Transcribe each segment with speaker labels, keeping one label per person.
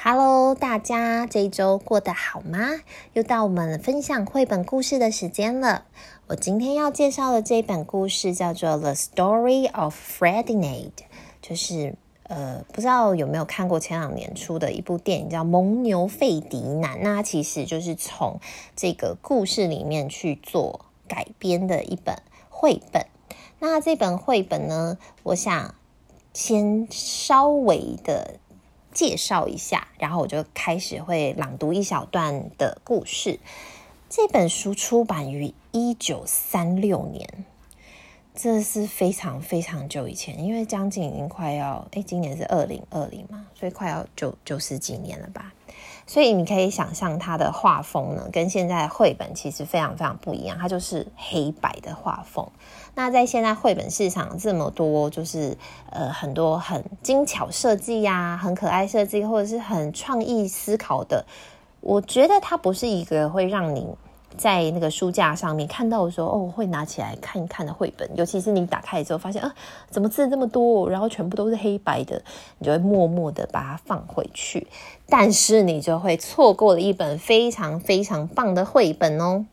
Speaker 1: Hello，大家这一周过得好吗？又到我们分享绘本故事的时间了。我今天要介绍的这一本故事叫做《The Story of Ferdinand》，就是呃，不知道有没有看过前两年出的一部电影叫《蒙牛费迪南》，那其实就是从这个故事里面去做改编的一本绘本。那这本绘本呢，我想先稍微的。介绍一下，然后我就开始会朗读一小段的故事。这本书出版于一九三六年，这是非常非常久以前，因为将近已经快要，诶，今年是二零二零嘛，所以快要九九十几年了吧。所以你可以想象它的画风呢，跟现在绘本其实非常非常不一样，它就是黑白的画风。那在现在绘本市场这么多，就是呃很多很精巧设计呀，很可爱设计，或者是很创意思考的，我觉得它不是一个会让你。在那个书架上面看到的时候，哦，会拿起来看一看的绘本，尤其是你打开之后发现啊，怎么字这么多，然后全部都是黑白的，你就会默默的把它放回去。但是你就会错过了一本非常非常棒的绘本哦。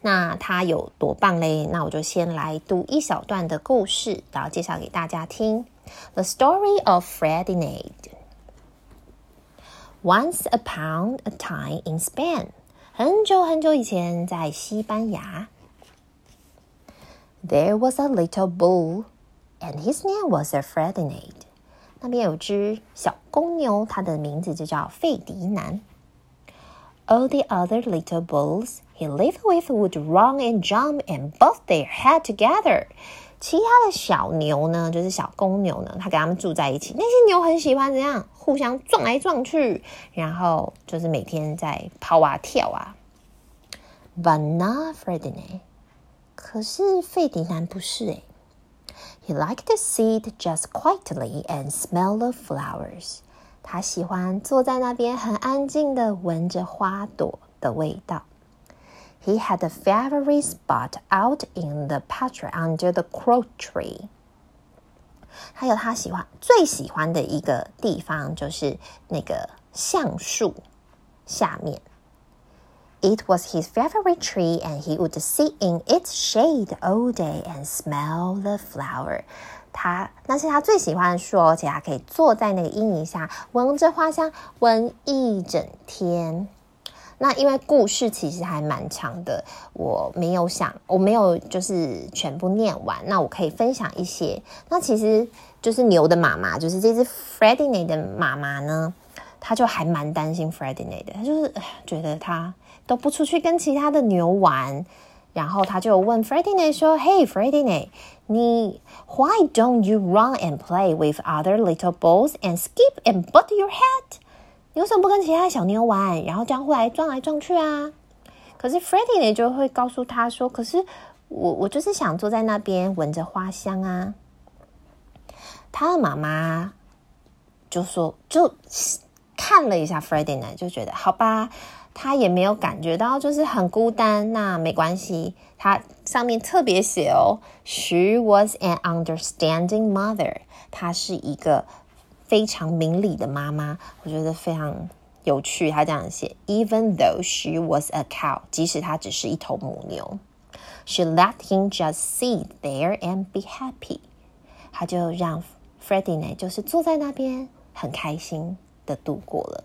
Speaker 1: 那它有多棒嘞？那我就先来读一小段的故事，然后介绍给大家听。The story of Ferdinand. Once upon a time in Spain. 很久很久以前，在西班牙，There was a little bull, and his name was Ferdinand。那边有只小公牛，它的名字就叫费迪南。All the other little bulls he lived with would run and jump and both their head together。 其他的小牛呢，就是小公牛呢，他跟他们住在一起。那些牛很喜欢怎样？互相撞来撞去，然后就是每天在跑啊跳啊。But not Ferdinand。可是费迪南不是诶。He liked to sit just quietly and smell the flowers。他喜欢坐在那边很安静的闻着花朵的味道。He had a favorite spot out in the pasture under the quoit tree。还有他喜欢最喜欢的一个地方，就是那个橡树下面。It was his favorite tree, and he would sit in its shade all day and smell the flower。他那是他最喜欢的树，而且他可以坐在那个阴影下，闻着花香，闻一整天。 那因为故事其实还蛮长的，我没有想，我没有就是全部念完。那我可以分享一些。那其实就是牛的妈妈，就是这只 Ferdinand 的妈妈呢，她就还蛮担心 Ferdinand 的，她就是觉得他都不出去跟其他的牛玩，然后她就问 Ferdinand 说：“Hey Ferdinand，你 Why don't you run and play with other little bulls and skip and butt your head？” 你为什么不跟其他小牛玩，然后这样会来撞来撞去啊？可是 Freddie 呢就会告诉他说：“可是我我就是想坐在那边闻着花香啊。”他的妈妈就说：“就看了一下 Freddie 呢，就觉得好吧，他也没有感觉到就是很孤单。那没关系，他上面特别写哦，She was an understanding mother，她是一个。”非常明理的妈妈，我觉得非常有趣。她这样写：Even though she was a cow，即使她只是一头母牛，she let him just sit there and be happy。她就让 Freddie 呢，就是坐在那边，很开心的度过了。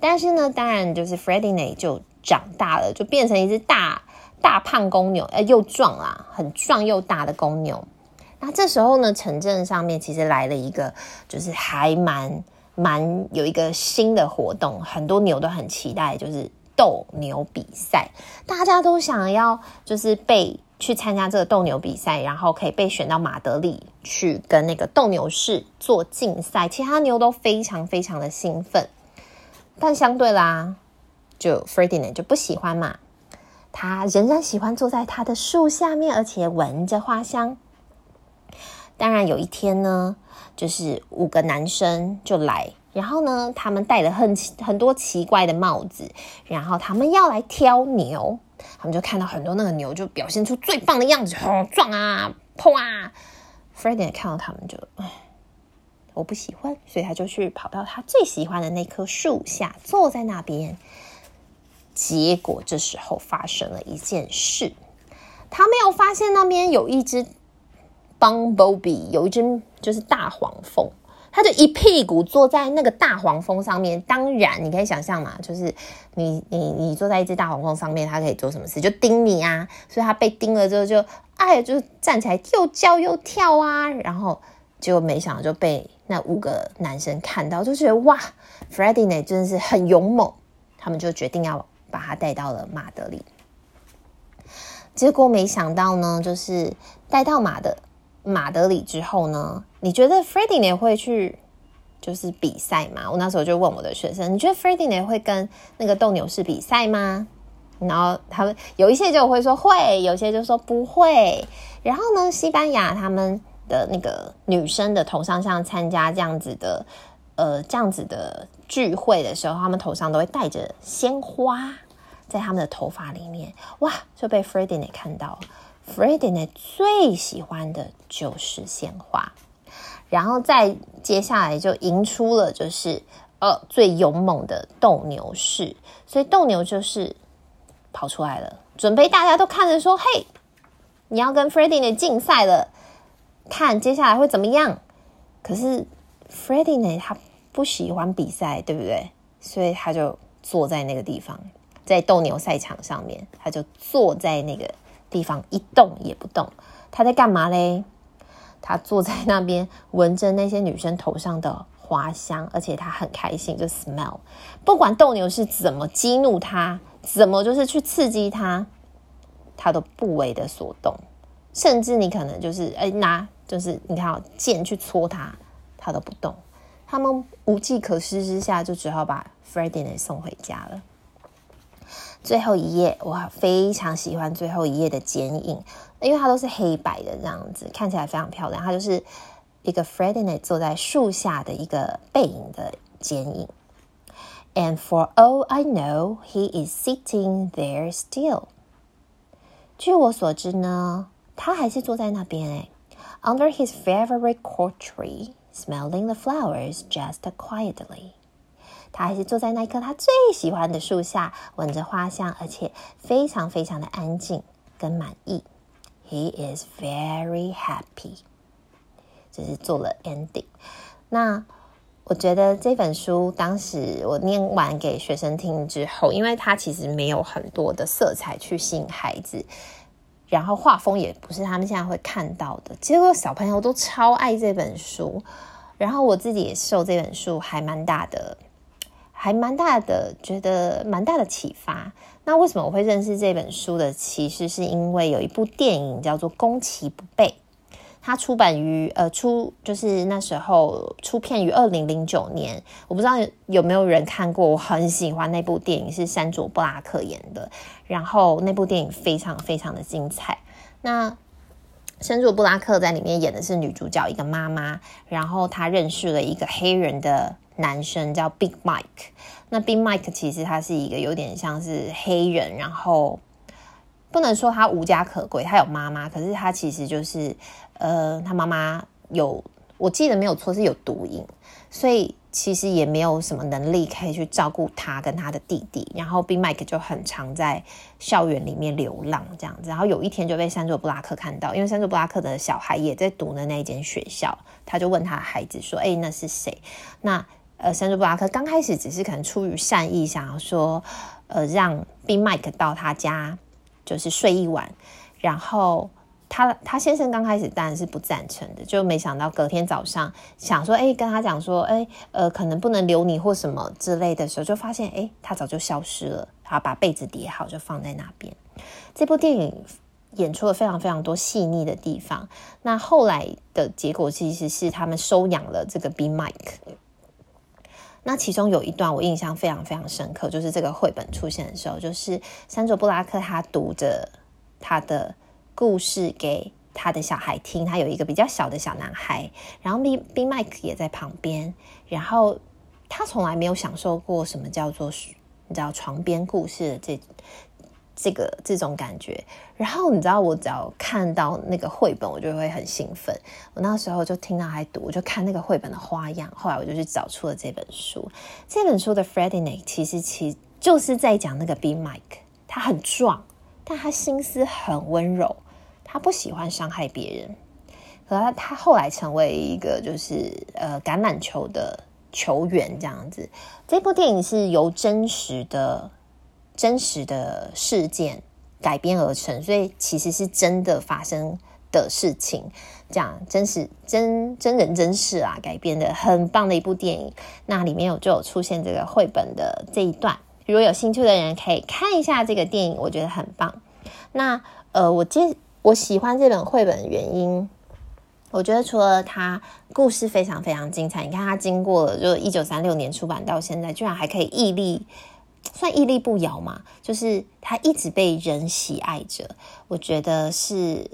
Speaker 1: 但是呢，当然就是 Freddie 呢就长大了，就变成一只大大胖公牛，呃，又壮啊，很壮又大的公牛。那这时候呢，城镇上面其实来了一个，就是还蛮蛮有一个新的活动，很多牛都很期待，就是斗牛比赛，大家都想要就是被去参加这个斗牛比赛，然后可以被选到马德里去跟那个斗牛士做竞赛，其他牛都非常非常的兴奋，但相对啦，就 Ferdinand 就不喜欢嘛，他仍然喜欢坐在他的树下面，而且闻着花香。当然，有一天呢，就是五个男生就来，然后呢，他们戴了很很多奇怪的帽子，然后他们要来挑牛，他们就看到很多那个牛就表现出最棒的样子，吼撞啊，砰啊！Freddie 看到他们就，我不喜欢，所以他就去跑到他最喜欢的那棵树下，坐在那边。结果这时候发生了一件事，他没有发现那边有一只 bumblebee，有一只就是大黄蜂。他就一屁股坐在那个大黄蜂上面，当然你可以想象嘛，就是你你你坐在一只大黄蜂上面，它可以做什么事？就叮你啊！所以他被叮了之后就，就哎，就站起来又叫又跳啊！然后结果没想到就被那五个男生看到，就觉得哇，Freddie 呢真的是很勇猛，他们就决定要把他带到了马德里。结果没想到呢，就是带到马的。马德里之后呢？你觉得 Freddie 会去就是比赛吗？我那时候就问我的学生，你觉得 Freddie 会跟那个斗牛士比赛吗？然后他们有一些就会说会，有些就说不会。然后呢，西班牙他们的那个女生的头上像参加这样子的呃这样子的聚会的时候，他们头上都会带着鲜花，在他们的头发里面，哇，就被 Freddie 看到。Freddie 呢，最喜欢的就是鲜花，然后再接下来就迎出了就是呃最勇猛的斗牛士，所以斗牛就是跑出来了，准备大家都看着说：“嘿，你要跟 Freddie 呢竞赛了，看接下来会怎么样？”可是 Freddie 呢，他不喜欢比赛，对不对？所以他就坐在那个地方，在斗牛赛场上面，他就坐在那个。地方一动也不动，他在干嘛嘞？他坐在那边 闻着那些女生头上的花香，而且他很开心，就 smell。不管斗牛士怎么激怒他，怎么就是去刺激他，他都不为的所动。甚至你可能就是哎拿，就是你看剑去戳他，他都不动。他们无计可施之下，就只好把 Freddie 送回家了。最后一页，我非常喜欢最后一页的剪影，因为它都是黑白的这样子，看起来非常漂亮。它就是一个 Freddie 坐在树下的一个背影的剪影。And for all I know, he is sitting there still。据我所知呢，他还是坐在那边诶，under his favorite cork tree, smelling the flowers just quietly。他还是坐在那一棵他最喜欢的树下，闻着花香，而且非常非常的安静跟满意。He is very happy。就是做了 ending。那我觉得这本书当时我念完给学生听之后，因为它其实没有很多的色彩去吸引孩子，然后画风也不是他们现在会看到的，结果小朋友都超爱这本书，然后我自己也受这本书还蛮大的。还蛮大的，觉得蛮大的启发。那为什么我会认识这本书的？其实是因为有一部电影叫做《攻其不备》，它出版于呃出就是那时候出片于二零零九年。我不知道有没有人看过，我很喜欢那部电影，是山卓布拉克演的。然后那部电影非常非常的精彩。那山卓布拉克在里面演的是女主角，一个妈妈，然后她认识了一个黑人的。男生叫 Big Mike，那 Big Mike 其实他是一个有点像是黑人，然后不能说他无家可归，他有妈妈，可是他其实就是呃，他妈妈有，我记得没有错是有毒瘾，所以其实也没有什么能力可以去照顾他跟他的弟弟，然后 Big Mike 就很常在校园里面流浪这样子，然后有一天就被山卓布拉克看到，因为山卓布拉克的小孩也在读的那一间学校，他就问他孩子说：“哎，那是谁？”那呃，珊卓布拉克刚开始只是可能出于善意，想要说，呃，让 B Mike 到他家就是睡一晚，然后他他先生刚开始当然是不赞成的，就没想到隔天早上想说，哎，跟他讲说，哎，呃，可能不能留你或什么之类的时候，就发现，哎，他早就消失了，他把被子叠好就放在那边。这部电影演出了非常非常多细腻的地方，那后来的结果其实是他们收养了这个 B Mike。那其中有一段我印象非常非常深刻，就是这个绘本出现的时候，就是山卓布拉克他读着他的故事给他的小孩听，他有一个比较小的小男孩，然后 B B Mike 也在旁边，然后他从来没有享受过什么叫做你知道床边故事这这个这种感觉。然后你知道，我只要看到那个绘本，我就会很兴奋。我那时候就听到他读，我就看那个绘本的花样。后来我就去找出了这本书。这本书的 Fredinate 其实其就是在讲那个 B Mike，他很壮，但他心思很温柔，他不喜欢伤害别人。可他他后来成为一个就是呃橄榄球的球员这样子。这部电影是由真实的真实的事件。改编而成，所以其实是真的发生的事情，这样真实真真人真事啊，改编的很棒的一部电影。那里面有就有出现这个绘本的这一段，如果有兴趣的人可以看一下这个电影，我觉得很棒。那呃，我接我喜欢这本绘本的原因，我觉得除了它故事非常非常精彩，你看它经过了就一九三六年出版到现在，居然还可以屹立。算屹立不摇嘛，就是他一直被人喜爱着，我觉得是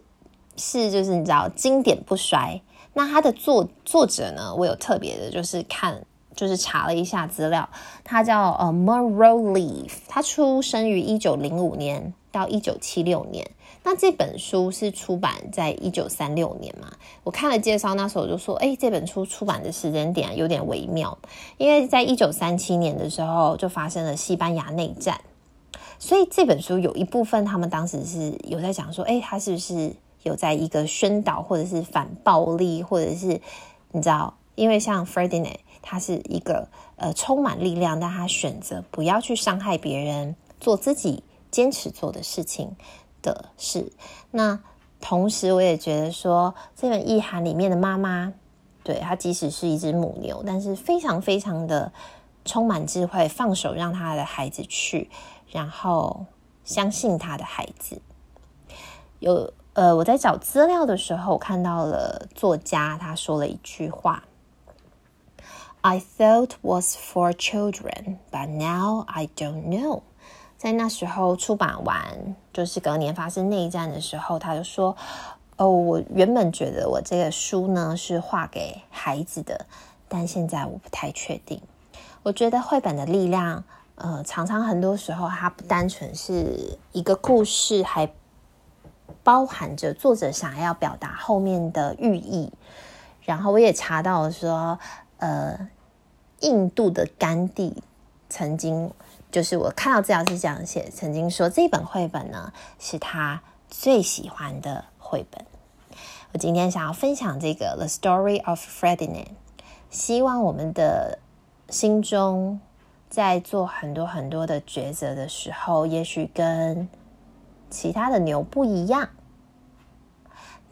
Speaker 1: 是就是你知道经典不衰。那他的作作者呢，我有特别的就是看就是查了一下资料，他叫呃 Munro Leaf，他出生于一九零五年到一九七六年。那这本书是出版在一九三六年嘛？我看了介绍，那时候我就说，哎，这本书出版的时间点有点微妙，因为在一九三七年的时候就发生了西班牙内战，所以这本书有一部分他们当时是有在讲说，哎，他是不是有在一个宣导或者是反暴力，或者是你知道，因为像 Ferdinand 他是一个呃充满力量，但他选择不要去伤害别人，做自己坚持做的事情。的事，那同时我也觉得说，这本意涵里面的妈妈，对，她即使是一只母牛，但是非常非常的充满智慧，放手让她的孩子去，然后相信她的孩子。有呃，我在找资料的时候，看到了作家他说了一句话：“I thought was for children, but now I don't know。”在那时候出版完，就是隔年发生内战的时候，他就说：“哦，我原本觉得我这个书呢是画给孩子的，但现在我不太确定。我觉得绘本的力量，呃，常常很多时候它不单纯是一个故事，还包含着作者想要表达后面的寓意。然后我也查到了说，呃，印度的甘地曾经。”就是我看到资料是这样写，曾经说这本绘本呢是他最喜欢的绘本。我今天想要分享这个《The Story of Ferdinand》，希望我们的心中在做很多很多的抉择的时候，也许跟其他的牛不一样，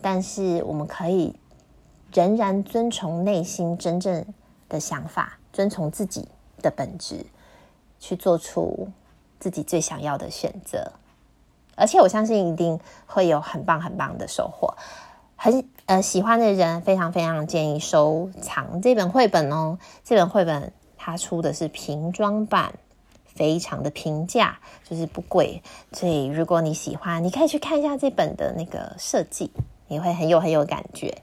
Speaker 1: 但是我们可以仍然遵从内心真正的想法，遵从自己的本质。去做出自己最想要的选择，而且我相信一定会有很棒很棒的收获。很呃喜欢的人，非常非常建议收藏这本绘本哦。这本绘本它出的是平装版，非常的平价，就是不贵。所以如果你喜欢，你可以去看一下这本的那个设计，你会很有很有感觉。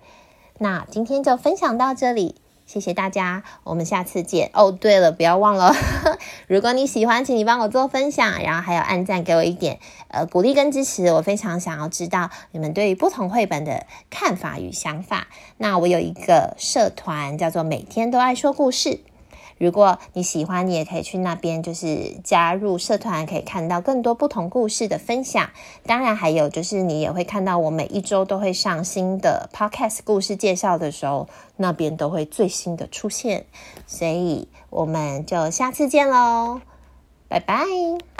Speaker 1: 那今天就分享到这里。谢谢大家，我们下次见。哦，对了，不要忘了，如果你喜欢，请你帮我做分享，然后还有按赞，给我一点呃鼓励跟支持。我非常想要知道你们对于不同绘本的看法与想法。那我有一个社团，叫做“每天都爱说故事”。如果你喜欢，你也可以去那边，就是加入社团，可以看到更多不同故事的分享。当然，还有就是你也会看到我每一周都会上新的 podcast 故事介绍的时候，那边都会最新的出现。所以，我们就下次见喽，拜拜。